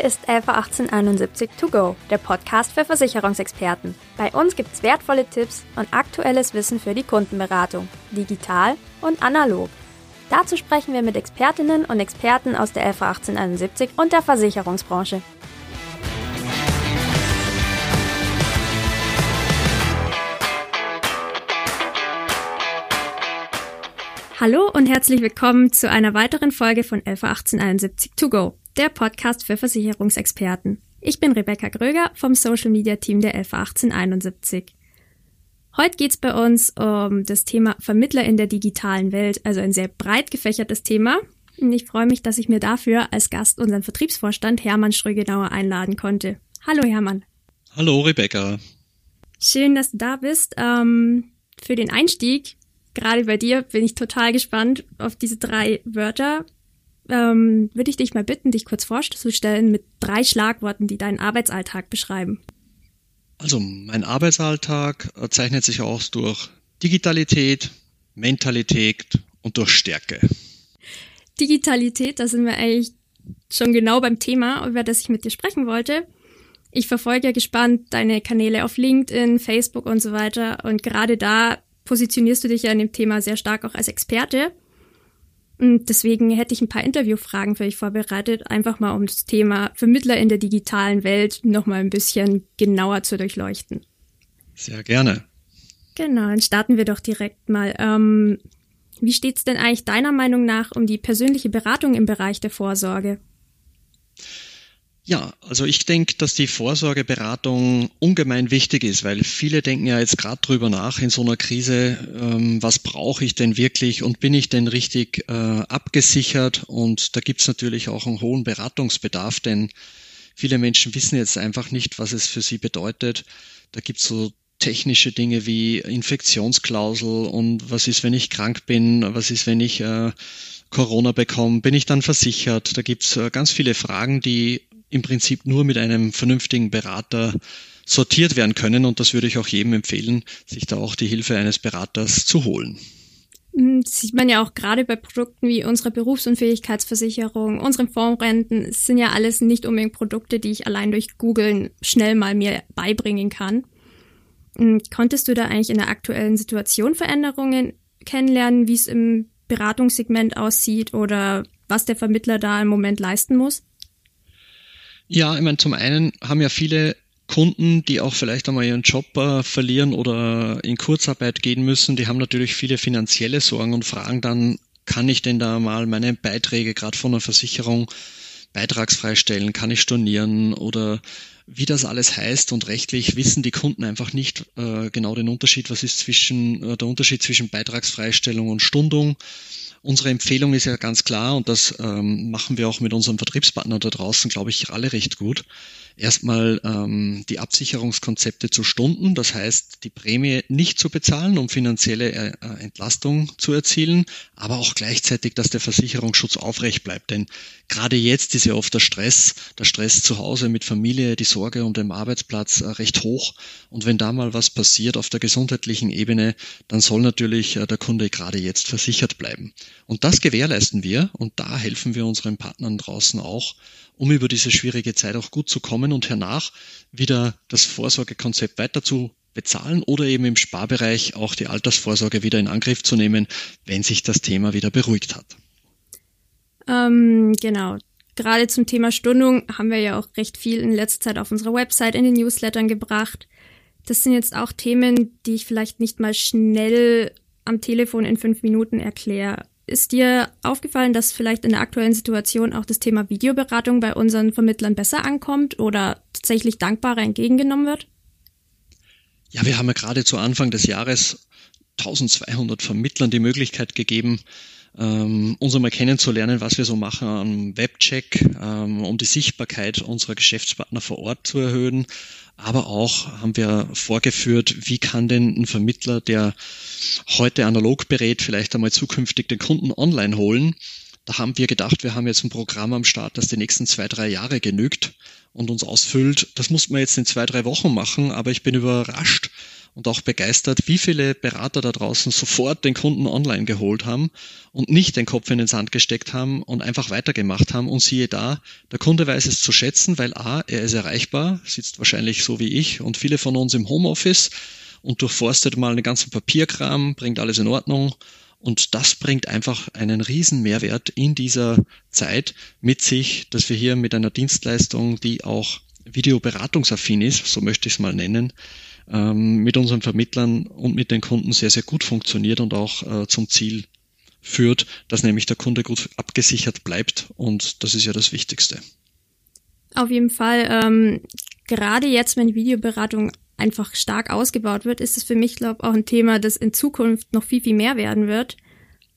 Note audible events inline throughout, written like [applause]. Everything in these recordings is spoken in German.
Hier ist LV 1871 To Go, der Podcast für Versicherungsexperten. Bei uns gibt es wertvolle Tipps und aktuelles Wissen für die Kundenberatung, digital und analog. Dazu sprechen wir mit Expertinnen und Experten aus der LV 1871 und der Versicherungsbranche. Hallo und herzlich willkommen zu einer weiteren Folge von LV 1871 To Go der Podcast für Versicherungsexperten. Ich bin Rebecca Gröger vom Social Media Team der LV 1871. Heute geht's bei uns um das Thema Vermittler in der digitalen Welt, also ein sehr breit gefächertes Thema. Und ich freue mich, dass ich mir dafür als Gast unseren Vertriebsvorstand Hermann Schrögenauer einladen konnte. Hallo Hermann. Hallo Rebecca. Schön, dass du da bist. Ähm, für den Einstieg, gerade bei dir, bin ich total gespannt auf diese drei Wörter ähm, würde ich dich mal bitten, dich kurz vorzustellen mit drei Schlagworten, die deinen Arbeitsalltag beschreiben. Also mein Arbeitsalltag zeichnet sich aus durch Digitalität, Mentalität und durch Stärke. Digitalität, da sind wir eigentlich schon genau beim Thema, über das ich mit dir sprechen wollte. Ich verfolge ja gespannt deine Kanäle auf LinkedIn, Facebook und so weiter. Und gerade da positionierst du dich ja in dem Thema sehr stark auch als Experte. Und deswegen hätte ich ein paar Interviewfragen für euch vorbereitet, einfach mal um das Thema Vermittler in der digitalen Welt nochmal ein bisschen genauer zu durchleuchten. Sehr gerne. Genau, dann starten wir doch direkt mal. Ähm, wie steht's denn eigentlich deiner Meinung nach um die persönliche Beratung im Bereich der Vorsorge? Ja, also ich denke, dass die Vorsorgeberatung ungemein wichtig ist, weil viele denken ja jetzt gerade drüber nach in so einer Krise, ähm, was brauche ich denn wirklich und bin ich denn richtig äh, abgesichert? Und da gibt's natürlich auch einen hohen Beratungsbedarf, denn viele Menschen wissen jetzt einfach nicht, was es für sie bedeutet. Da gibt's so technische Dinge wie Infektionsklausel und was ist, wenn ich krank bin, was ist, wenn ich äh, Corona bekomme, bin ich dann versichert? Da gibt's äh, ganz viele Fragen, die im Prinzip nur mit einem vernünftigen Berater sortiert werden können. Und das würde ich auch jedem empfehlen, sich da auch die Hilfe eines Beraters zu holen. Hm, das sieht man ja auch gerade bei Produkten wie unserer Berufsunfähigkeitsversicherung, unseren Fondsrenten. Es sind ja alles nicht unbedingt Produkte, die ich allein durch Googlen schnell mal mir beibringen kann. Hm, konntest du da eigentlich in der aktuellen Situation Veränderungen kennenlernen, wie es im Beratungssegment aussieht oder was der Vermittler da im Moment leisten muss? Ja, ich meine, zum einen haben ja viele Kunden, die auch vielleicht einmal ihren Job äh, verlieren oder in Kurzarbeit gehen müssen, die haben natürlich viele finanzielle Sorgen und fragen dann, kann ich denn da mal meine Beiträge gerade von der Versicherung beitragsfrei stellen, kann ich stornieren? Oder wie das alles heißt und rechtlich wissen die Kunden einfach nicht äh, genau den Unterschied, was ist zwischen äh, der Unterschied zwischen Beitragsfreistellung und Stundung Unsere Empfehlung ist ja ganz klar und das ähm, machen wir auch mit unserem Vertriebspartner da draußen, glaube ich, alle recht gut erstmal ähm, die Absicherungskonzepte zu stunden, das heißt die Prämie nicht zu bezahlen, um finanzielle äh, äh, Entlastung zu erzielen, aber auch gleichzeitig, dass der Versicherungsschutz aufrecht bleibt. Denn gerade jetzt ist ja oft der Stress, der Stress zu Hause mit Familie, die Sorge um den Arbeitsplatz äh, recht hoch. Und wenn da mal was passiert auf der gesundheitlichen Ebene, dann soll natürlich äh, der Kunde gerade jetzt versichert bleiben. Und das gewährleisten wir und da helfen wir unseren Partnern draußen auch um über diese schwierige Zeit auch gut zu kommen und hernach wieder das Vorsorgekonzept weiter zu bezahlen oder eben im Sparbereich auch die Altersvorsorge wieder in Angriff zu nehmen, wenn sich das Thema wieder beruhigt hat. Ähm, genau. Gerade zum Thema Stundung haben wir ja auch recht viel in letzter Zeit auf unserer Website in den Newslettern gebracht. Das sind jetzt auch Themen, die ich vielleicht nicht mal schnell am Telefon in fünf Minuten erkläre. Ist dir aufgefallen, dass vielleicht in der aktuellen Situation auch das Thema Videoberatung bei unseren Vermittlern besser ankommt oder tatsächlich dankbarer entgegengenommen wird? Ja, wir haben ja gerade zu Anfang des Jahres 1200 Vermittlern die Möglichkeit gegeben, ähm, uns einmal kennenzulernen, was wir so machen am Webcheck, ähm, um die Sichtbarkeit unserer Geschäftspartner vor Ort zu erhöhen. Aber auch haben wir vorgeführt, wie kann denn ein Vermittler, der heute analog berät, vielleicht einmal zukünftig den Kunden online holen. Da haben wir gedacht, wir haben jetzt ein Programm am Start, das die nächsten zwei, drei Jahre genügt und uns ausfüllt. Das muss man jetzt in zwei, drei Wochen machen, aber ich bin überrascht und auch begeistert, wie viele Berater da draußen sofort den Kunden online geholt haben und nicht den Kopf in den Sand gesteckt haben und einfach weitergemacht haben. Und siehe da, der Kunde weiß es zu schätzen, weil A, er ist erreichbar, sitzt wahrscheinlich so wie ich und viele von uns im Homeoffice und durchforstet mal den ganzen Papierkram, bringt alles in Ordnung. Und das bringt einfach einen riesen Mehrwert in dieser Zeit mit sich, dass wir hier mit einer Dienstleistung, die auch videoberatungsaffin ist, so möchte ich es mal nennen, ähm, mit unseren Vermittlern und mit den Kunden sehr, sehr gut funktioniert und auch äh, zum Ziel führt, dass nämlich der Kunde gut abgesichert bleibt und das ist ja das Wichtigste. Auf jeden Fall. Ähm, gerade jetzt, wenn Videoberatung einfach stark ausgebaut wird, ist es für mich, glaube ich, auch ein Thema, das in Zukunft noch viel, viel mehr werden wird.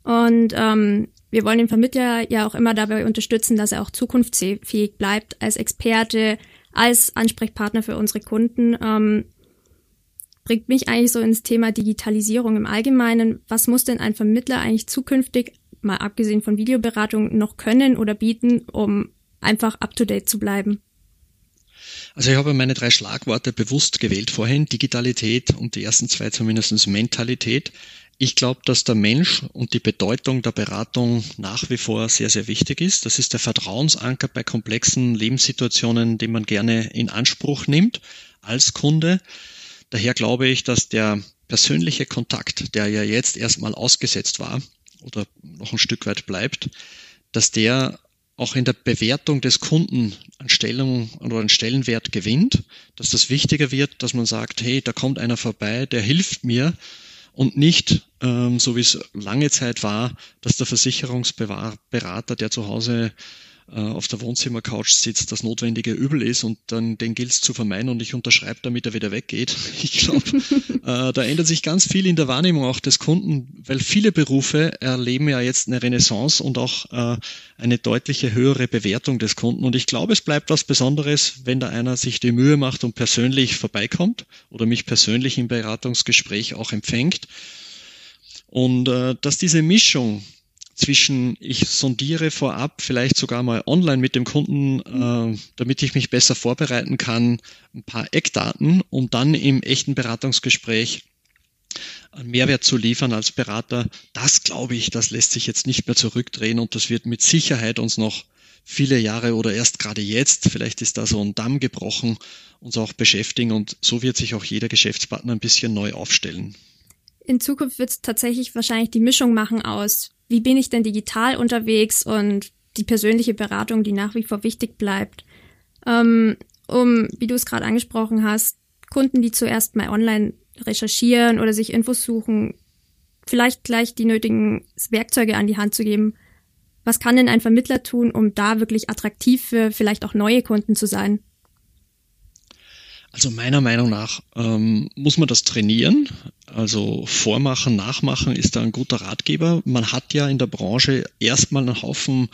Und ähm, wir wollen den Vermittler ja auch immer dabei unterstützen, dass er auch zukunftsfähig bleibt als Experte, als Ansprechpartner für unsere Kunden. Ähm, bringt mich eigentlich so ins Thema Digitalisierung im Allgemeinen. Was muss denn ein Vermittler eigentlich zukünftig, mal abgesehen von Videoberatung, noch können oder bieten, um einfach up-to-date zu bleiben? Also ich habe meine drei Schlagworte bewusst gewählt vorhin, Digitalität und die ersten zwei zumindest Mentalität. Ich glaube, dass der Mensch und die Bedeutung der Beratung nach wie vor sehr, sehr wichtig ist. Das ist der Vertrauensanker bei komplexen Lebenssituationen, den man gerne in Anspruch nimmt als Kunde. Daher glaube ich, dass der persönliche Kontakt, der ja jetzt erstmal ausgesetzt war oder noch ein Stück weit bleibt, dass der auch in der Bewertung des Kunden an Stellung oder an Stellenwert gewinnt, dass das wichtiger wird, dass man sagt, hey, da kommt einer vorbei, der hilft mir und nicht, ähm, so wie es lange Zeit war, dass der Versicherungsberater, der zu Hause auf der Wohnzimmercouch sitzt, das notwendige Übel ist und dann den gilt es zu vermeiden und ich unterschreibe, damit er wieder weggeht. [laughs] Ich glaube, äh, da ändert sich ganz viel in der Wahrnehmung auch des Kunden, weil viele Berufe erleben ja jetzt eine Renaissance und auch äh, eine deutliche höhere Bewertung des Kunden. Und ich glaube, es bleibt was Besonderes, wenn da einer sich die Mühe macht und persönlich vorbeikommt oder mich persönlich im Beratungsgespräch auch empfängt. Und äh, dass diese Mischung zwischen ich sondiere vorab, vielleicht sogar mal online mit dem Kunden, äh, damit ich mich besser vorbereiten kann, ein paar Eckdaten, um dann im echten Beratungsgespräch einen Mehrwert zu liefern als Berater. Das glaube ich, das lässt sich jetzt nicht mehr zurückdrehen und das wird mit Sicherheit uns noch viele Jahre oder erst gerade jetzt, vielleicht ist da so ein Damm gebrochen, uns auch beschäftigen und so wird sich auch jeder Geschäftspartner ein bisschen neu aufstellen. In Zukunft wird es tatsächlich wahrscheinlich die Mischung machen aus wie bin ich denn digital unterwegs und die persönliche Beratung, die nach wie vor wichtig bleibt. Ähm, um, wie du es gerade angesprochen hast, Kunden, die zuerst mal online recherchieren oder sich Infos suchen, vielleicht gleich die nötigen Werkzeuge an die Hand zu geben. Was kann denn ein Vermittler tun, um da wirklich attraktiv für vielleicht auch neue Kunden zu sein? Also meiner Meinung nach ähm, muss man das trainieren. Also Vormachen, Nachmachen ist da ein guter Ratgeber. Man hat ja in der Branche erstmal einen Haufen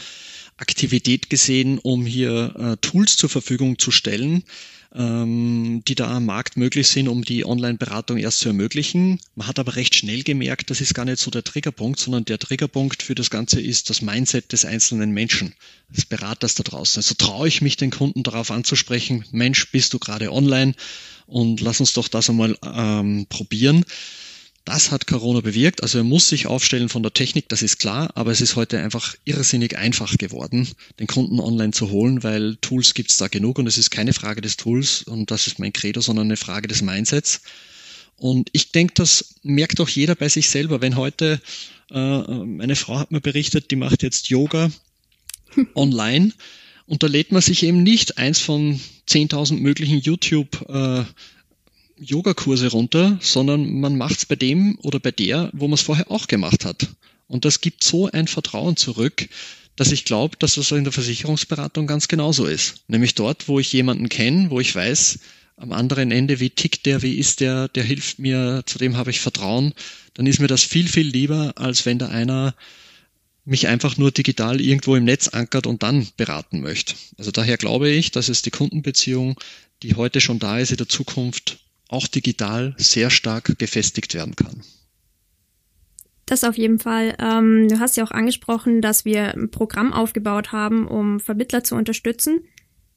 Aktivität gesehen, um hier äh, Tools zur Verfügung zu stellen, ähm, die da am Markt möglich sind, um die Online-Beratung erst zu ermöglichen. Man hat aber recht schnell gemerkt, das ist gar nicht so der Triggerpunkt, sondern der Triggerpunkt für das Ganze ist das Mindset des einzelnen Menschen, des Beraters da draußen. Also traue ich mich den Kunden darauf anzusprechen, Mensch, bist du gerade online und lass uns doch das einmal ähm, probieren. Das hat Corona bewirkt. Also er muss sich aufstellen von der Technik, das ist klar, aber es ist heute einfach irrsinnig einfach geworden, den Kunden online zu holen, weil Tools gibt's da genug und es ist keine Frage des Tools und das ist mein Credo, sondern eine Frage des Mindsets. Und ich denke, das merkt auch jeder bei sich selber. Wenn heute, äh, meine Frau hat mir berichtet, die macht jetzt Yoga [laughs] online und da lädt man sich eben nicht eins von 10.000 möglichen YouTube äh, Yogakurse runter, sondern man macht es bei dem oder bei der, wo man es vorher auch gemacht hat. Und das gibt so ein Vertrauen zurück, dass ich glaube, dass das in der Versicherungsberatung ganz genauso ist. Nämlich dort, wo ich jemanden kenne, wo ich weiß, am anderen Ende, wie tickt der, wie ist der, der hilft mir, zu dem habe ich Vertrauen, dann ist mir das viel, viel lieber, als wenn da einer mich einfach nur digital irgendwo im Netz ankert und dann beraten möchte. Also daher glaube ich, dass es die Kundenbeziehung, die heute schon da ist, in der Zukunft auch digital sehr stark gefestigt werden kann. Das auf jeden Fall. Ähm, du hast ja auch angesprochen, dass wir ein Programm aufgebaut haben, um Vermittler zu unterstützen.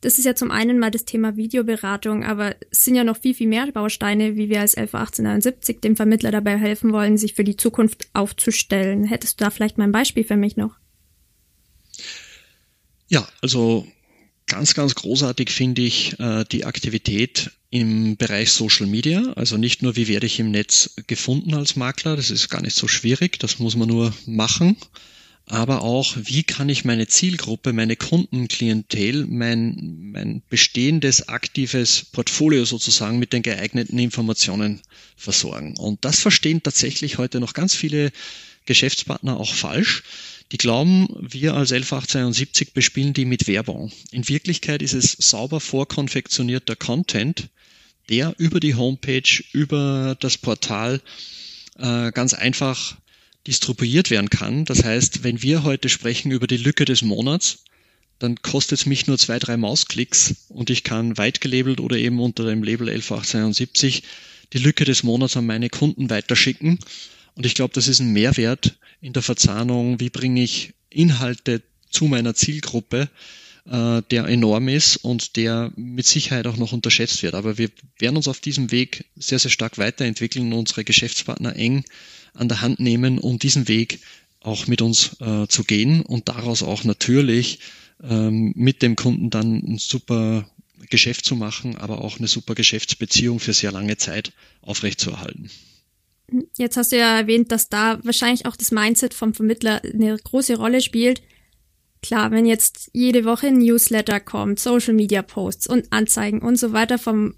Das ist ja zum einen mal das Thema Videoberatung, aber es sind ja noch viel, viel mehr Bausteine, wie wir als 111871 dem Vermittler dabei helfen wollen, sich für die Zukunft aufzustellen. Hättest du da vielleicht mal ein Beispiel für mich noch? Ja, also ganz, ganz großartig finde ich äh, die Aktivität im Bereich Social Media. Also nicht nur, wie werde ich im Netz gefunden als Makler, das ist gar nicht so schwierig, das muss man nur machen aber auch, wie kann ich meine Zielgruppe, meine Kundenklientel, mein, mein bestehendes aktives Portfolio sozusagen mit den geeigneten Informationen versorgen. Und das verstehen tatsächlich heute noch ganz viele Geschäftspartner auch falsch. Die glauben, wir als 1172 bespielen die mit Werbung. In Wirklichkeit ist es sauber vorkonfektionierter Content, der über die Homepage, über das Portal äh, ganz einfach distribuiert werden kann. Das heißt, wenn wir heute sprechen über die Lücke des Monats, dann kostet es mich nur zwei, drei Mausklicks und ich kann weit gelabelt oder eben unter dem Label 11872 die Lücke des Monats an meine Kunden weiterschicken. Und ich glaube, das ist ein Mehrwert in der Verzahnung, wie bringe ich Inhalte zu meiner Zielgruppe, äh, der enorm ist und der mit Sicherheit auch noch unterschätzt wird. Aber wir werden uns auf diesem Weg sehr, sehr stark weiterentwickeln und unsere Geschäftspartner eng an der Hand nehmen, um diesen Weg auch mit uns äh, zu gehen und daraus auch natürlich ähm, mit dem Kunden dann ein super Geschäft zu machen, aber auch eine super Geschäftsbeziehung für sehr lange Zeit aufrechtzuerhalten. Jetzt hast du ja erwähnt, dass da wahrscheinlich auch das Mindset vom Vermittler eine große Rolle spielt. Klar, wenn jetzt jede Woche ein Newsletter kommt, Social Media Posts und Anzeigen und so weiter vom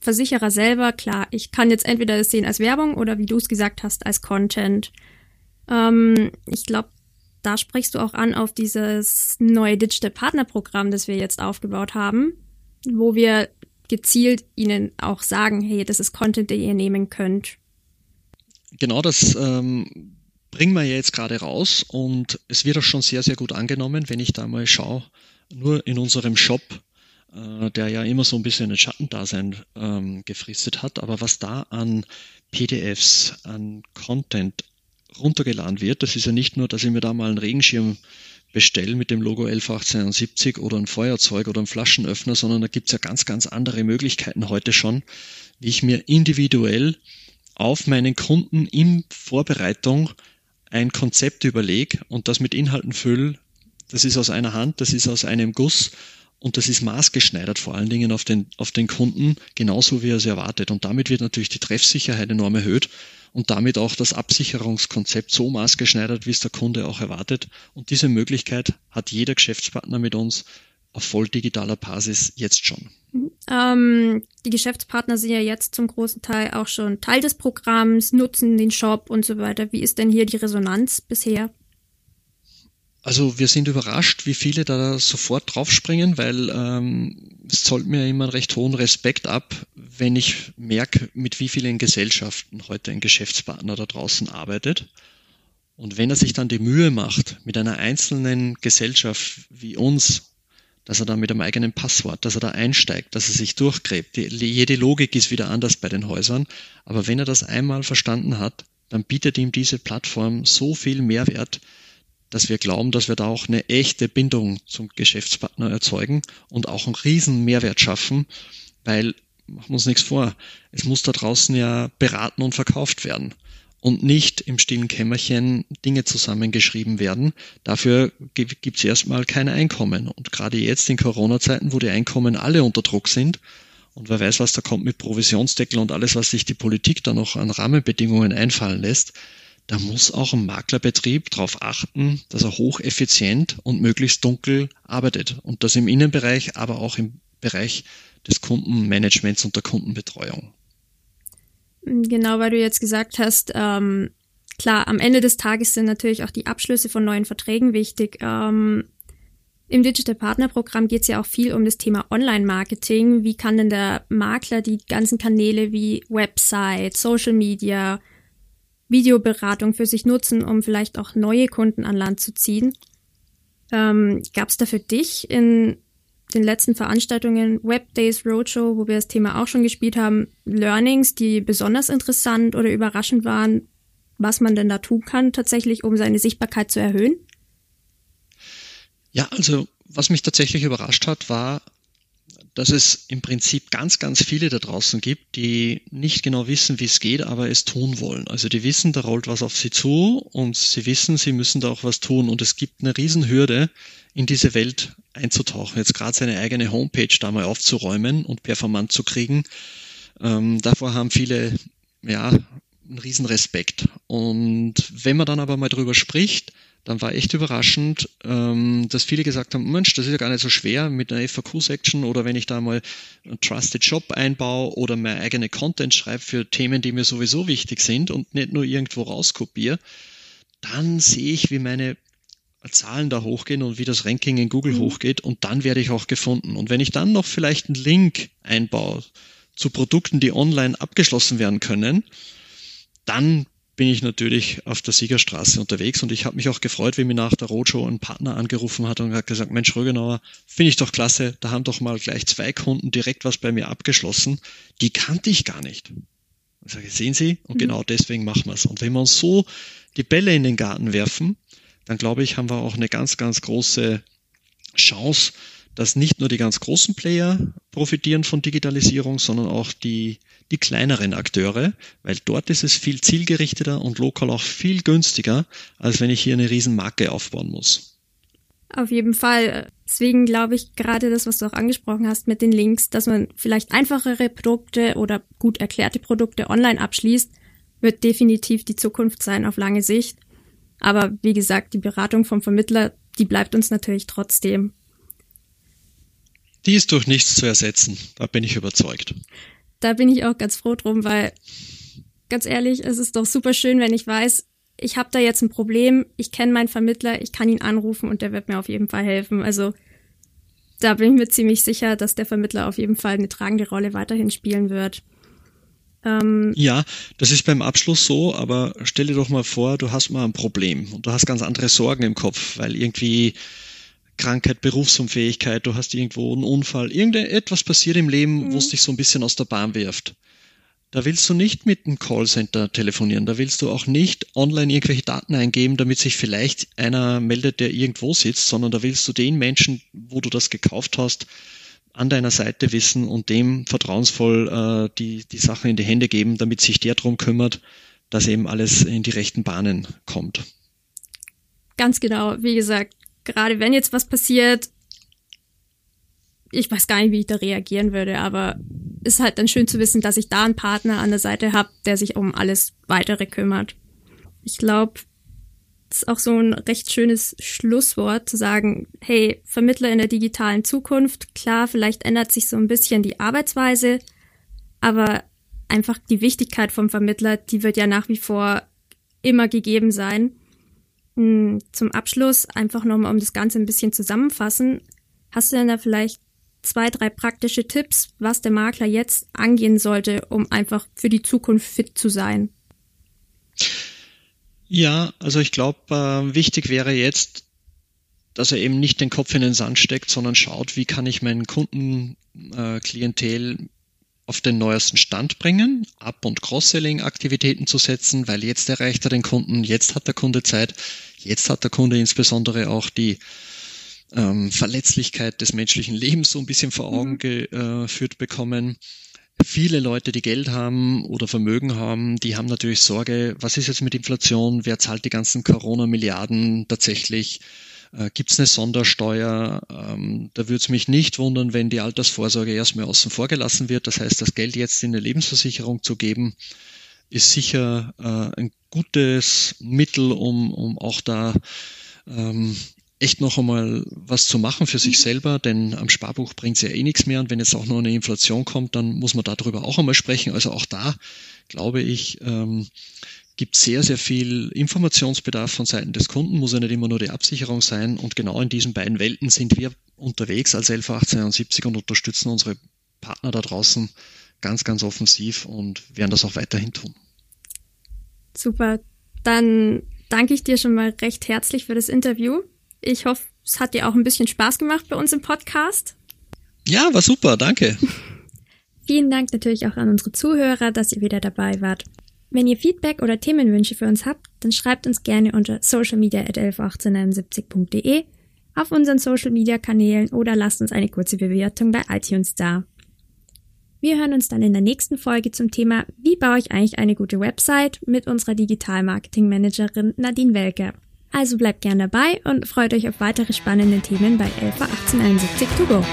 Versicherer selber, klar, ich kann jetzt entweder das sehen als Werbung oder wie du es gesagt hast, als Content. Ähm, ich glaube, da sprichst du auch an auf dieses neue Digital Partner Programm, das wir jetzt aufgebaut haben, wo wir gezielt ihnen auch sagen, hey, das ist Content, den ihr nehmen könnt. Genau, das ähm, bringen wir ja jetzt gerade raus und es wird auch schon sehr, sehr gut angenommen, wenn ich da mal schaue, nur in unserem Shop äh, der ja immer so ein bisschen ein Schattendasein ähm, gefristet hat. Aber was da an PDFs, an Content runtergeladen wird, das ist ja nicht nur, dass ich mir da mal einen Regenschirm bestelle mit dem Logo 111870 oder ein Feuerzeug oder ein Flaschenöffner, sondern da gibt's ja ganz, ganz andere Möglichkeiten heute schon, wie ich mir individuell auf meinen Kunden in Vorbereitung ein Konzept überlege und das mit Inhalten fülle. Das ist aus einer Hand, das ist aus einem Guss und das ist maßgeschneidert vor allen Dingen auf den, auf den Kunden, genauso wie er es erwartet. Und damit wird natürlich die Treffsicherheit enorm erhöht und damit auch das Absicherungskonzept so maßgeschneidert, wie es der Kunde auch erwartet. Und diese Möglichkeit hat jeder Geschäftspartner mit uns auf voll digitaler Basis jetzt schon. Ähm, die Geschäftspartner sind ja jetzt zum großen Teil auch schon Teil des Programms, nutzen den Shop und so weiter. Wie ist denn hier die Resonanz bisher? Also wir sind überrascht, wie viele da sofort draufspringen, weil ähm, es zollt mir immer einen recht hohen Respekt ab, wenn ich merke, mit wie vielen Gesellschaften heute ein Geschäftspartner da draußen arbeitet. Und wenn er sich dann die Mühe macht, mit einer einzelnen Gesellschaft wie uns, dass er da mit einem eigenen Passwort, dass er da einsteigt, dass er sich durchgräbt. Die, jede Logik ist wieder anders bei den Häusern. Aber wenn er das einmal verstanden hat, dann bietet ihm diese Plattform so viel Mehrwert, dass wir glauben, dass wir da auch eine echte Bindung zum Geschäftspartner erzeugen und auch einen riesen Mehrwert schaffen, weil, machen wir uns nichts vor, es muss da draußen ja beraten und verkauft werden und nicht im stillen Kämmerchen Dinge zusammengeschrieben werden. Dafür gibt es erstmal kein Einkommen. Und gerade jetzt in Corona-Zeiten, wo die Einkommen alle unter Druck sind, und wer weiß, was da kommt mit Provisionsdeckel und alles, was sich die Politik da noch an Rahmenbedingungen einfallen lässt, da muss auch ein Maklerbetrieb darauf achten, dass er hocheffizient und möglichst dunkel arbeitet. Und das im Innenbereich, aber auch im Bereich des Kundenmanagements und der Kundenbetreuung. Genau, weil du jetzt gesagt hast, ähm, klar, am Ende des Tages sind natürlich auch die Abschlüsse von neuen Verträgen wichtig. Ähm, Im Digital Partner Programm geht es ja auch viel um das Thema Online-Marketing. Wie kann denn der Makler die ganzen Kanäle wie Website, Social Media, Videoberatung für sich nutzen, um vielleicht auch neue Kunden an Land zu ziehen. Ähm, Gab es da für dich in den letzten Veranstaltungen Web Days Roadshow, wo wir das Thema auch schon gespielt haben, Learnings, die besonders interessant oder überraschend waren, was man denn da tun kann, tatsächlich, um seine Sichtbarkeit zu erhöhen? Ja, also was mich tatsächlich überrascht hat, war dass es im Prinzip ganz, ganz viele da draußen gibt, die nicht genau wissen, wie es geht, aber es tun wollen. Also die wissen, da rollt was auf sie zu und sie wissen, sie müssen da auch was tun. Und es gibt eine Riesenhürde, in diese Welt einzutauchen. Jetzt gerade seine eigene Homepage da mal aufzuräumen und performant zu kriegen. Ähm, davor haben viele, ja, einen Riesenrespekt. Und wenn man dann aber mal drüber spricht, dann war echt überraschend, ähm, dass viele gesagt haben, Mensch, das ist ja gar nicht so schwer mit einer FAQ-Section oder wenn ich da mal einen Trusted Shop einbaue oder meine eigene Content schreibe für Themen, die mir sowieso wichtig sind und nicht nur irgendwo rauskopiere, dann sehe ich, wie meine Zahlen da hochgehen und wie das Ranking in Google mhm. hochgeht und dann werde ich auch gefunden. Und wenn ich dann noch vielleicht einen Link einbaue zu Produkten, die online abgeschlossen werden können, dann bin ich natürlich auf der Siegerstraße unterwegs und ich habe mich auch gefreut, wie mir nach der Roadshow ein Partner angerufen hat und hat gesagt, Mensch Rögenauer, finde ich doch klasse, da haben doch mal gleich zwei Kunden direkt was bei mir abgeschlossen, die kannte ich gar nicht. Ich sage, sehen Sie, und mhm. genau deswegen machen wir es. Und wenn wir uns so die Bälle in den Garten werfen, dann glaube ich, haben wir auch eine ganz, ganz große Chance, dass nicht nur die ganz großen Player profitieren von Digitalisierung, sondern auch die, die kleineren Akteure, weil dort ist es viel zielgerichteter und lokal auch viel günstiger, als wenn ich hier eine Riesenmarke aufbauen muss. Auf jeden Fall. Deswegen glaube ich gerade das, was du auch angesprochen hast mit den Links, dass man vielleicht einfachere Produkte oder gut erklärte Produkte online abschließt, wird definitiv die Zukunft sein auf lange Sicht. Aber wie gesagt, die Beratung vom Vermittler, die bleibt uns natürlich trotzdem. Die ist durch nichts zu ersetzen, da bin ich überzeugt. Da bin ich auch ganz froh drum, weil ganz ehrlich, es ist doch super schön, wenn ich weiß, ich habe da jetzt ein Problem, ich kenne meinen Vermittler, ich kann ihn anrufen und der wird mir auf jeden Fall helfen. Also da bin ich mir ziemlich sicher, dass der Vermittler auf jeden Fall eine tragende Rolle weiterhin spielen wird. Ähm, ja, das ist beim Abschluss so, aber stell dir doch mal vor, du hast mal ein Problem und du hast ganz andere Sorgen im Kopf, weil irgendwie Krankheit, Berufsunfähigkeit, du hast irgendwo einen Unfall, irgendetwas passiert im Leben, mhm. wo es dich so ein bisschen aus der Bahn wirft. Da willst du nicht mit einem Callcenter telefonieren, da willst du auch nicht online irgendwelche Daten eingeben, damit sich vielleicht einer meldet, der irgendwo sitzt, sondern da willst du den Menschen, wo du das gekauft hast, an deiner Seite wissen und dem vertrauensvoll äh, die, die Sachen in die Hände geben, damit sich der drum kümmert, dass eben alles in die rechten Bahnen kommt. Ganz genau. Wie gesagt, gerade wenn jetzt was passiert, ich weiß gar nicht, wie ich da reagieren würde, aber ist halt dann schön zu wissen, dass ich da einen Partner an der Seite habe, der sich um alles weitere kümmert. Ich glaube, ist auch so ein recht schönes Schlusswort zu sagen, hey, Vermittler in der digitalen Zukunft, klar, vielleicht ändert sich so ein bisschen die Arbeitsweise, aber einfach die Wichtigkeit vom Vermittler, die wird ja nach wie vor immer gegeben sein. Hm, zum Abschluss einfach nochmal, um das Ganze ein bisschen zusammenfassen. Hast du denn da vielleicht zwei, drei praktische Tipps, was der Makler jetzt angehen sollte, um einfach für die Zukunft fit zu sein? Ja, also ich glaube, äh, wichtig wäre jetzt, dass er eben nicht den Kopf in den Sand steckt, sondern schaut, wie kann ich meinen Kundenklientel äh, auf den neuesten Stand bringen, Up- und Cross-Selling-Aktivitäten zu setzen, weil jetzt erreicht er den Kunden, jetzt hat der Kunde Zeit, jetzt hat der Kunde insbesondere auch die ähm, Verletzlichkeit des menschlichen Lebens so ein bisschen vor Augen mhm. geführt bekommen. Viele Leute, die Geld haben oder Vermögen haben, die haben natürlich Sorge, was ist jetzt mit Inflation, wer zahlt die ganzen Corona-Milliarden tatsächlich, äh, gibt es eine Sondersteuer, ähm, da würde es mich nicht wundern, wenn die Altersvorsorge erstmal außen vor gelassen wird. Das heißt, das Geld jetzt in eine Lebensversicherung zu geben, ist sicher äh, ein gutes Mittel, um, um auch da ähm, echt noch einmal was zu machen für sich selber, denn am Sparbuch bringt es ja eh nichts mehr und wenn jetzt auch noch eine Inflation kommt, dann muss man darüber auch einmal sprechen. Also auch da, glaube ich, ähm, gibt sehr, sehr viel Informationsbedarf von Seiten des Kunden, muss ja nicht immer nur die Absicherung sein und genau in diesen beiden Welten sind wir unterwegs als 111871 und unterstützen unsere Partner da draußen ganz, ganz offensiv und werden das auch weiterhin tun. Super, dann danke ich dir schon mal recht herzlich für das Interview. Ich hoffe, es hat dir auch ein bisschen Spaß gemacht bei uns im Podcast. Ja, war super, danke. [laughs] Vielen Dank natürlich auch an unsere Zuhörer, dass ihr wieder dabei wart. Wenn ihr Feedback oder Themenwünsche für uns habt, dann schreibt uns gerne unter socialmedia at 111871.de. auf unseren Social Media Kanälen oder lasst uns eine kurze Bewertung bei iTunes da. Wir hören uns dann in der nächsten Folge zum Thema Wie baue ich eigentlich eine gute Website mit unserer Digital Marketing Managerin Nadine Welke. Also bleibt gern dabei und freut euch auf weitere spannende Themen bei LV 1871 to go.